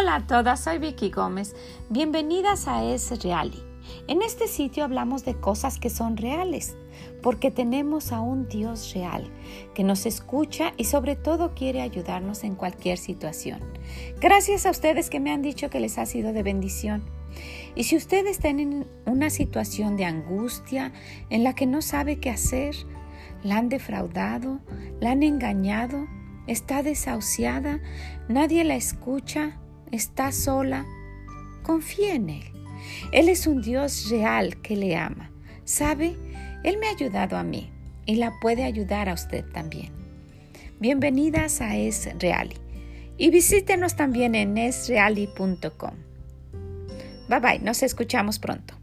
Hola a todas, soy Vicky Gómez. Bienvenidas a Es Reali. En este sitio hablamos de cosas que son reales, porque tenemos a un Dios real que nos escucha y sobre todo quiere ayudarnos en cualquier situación. Gracias a ustedes que me han dicho que les ha sido de bendición. Y si ustedes tienen una situación de angustia en la que no sabe qué hacer, la han defraudado, la han engañado, está desahuciada, nadie la escucha, está sola, confía en Él. Él es un Dios real que le ama. ¿Sabe? Él me ha ayudado a mí y la puede ayudar a usted también. Bienvenidas a Es Reali y visítenos también en esreali.com. Bye bye, nos escuchamos pronto.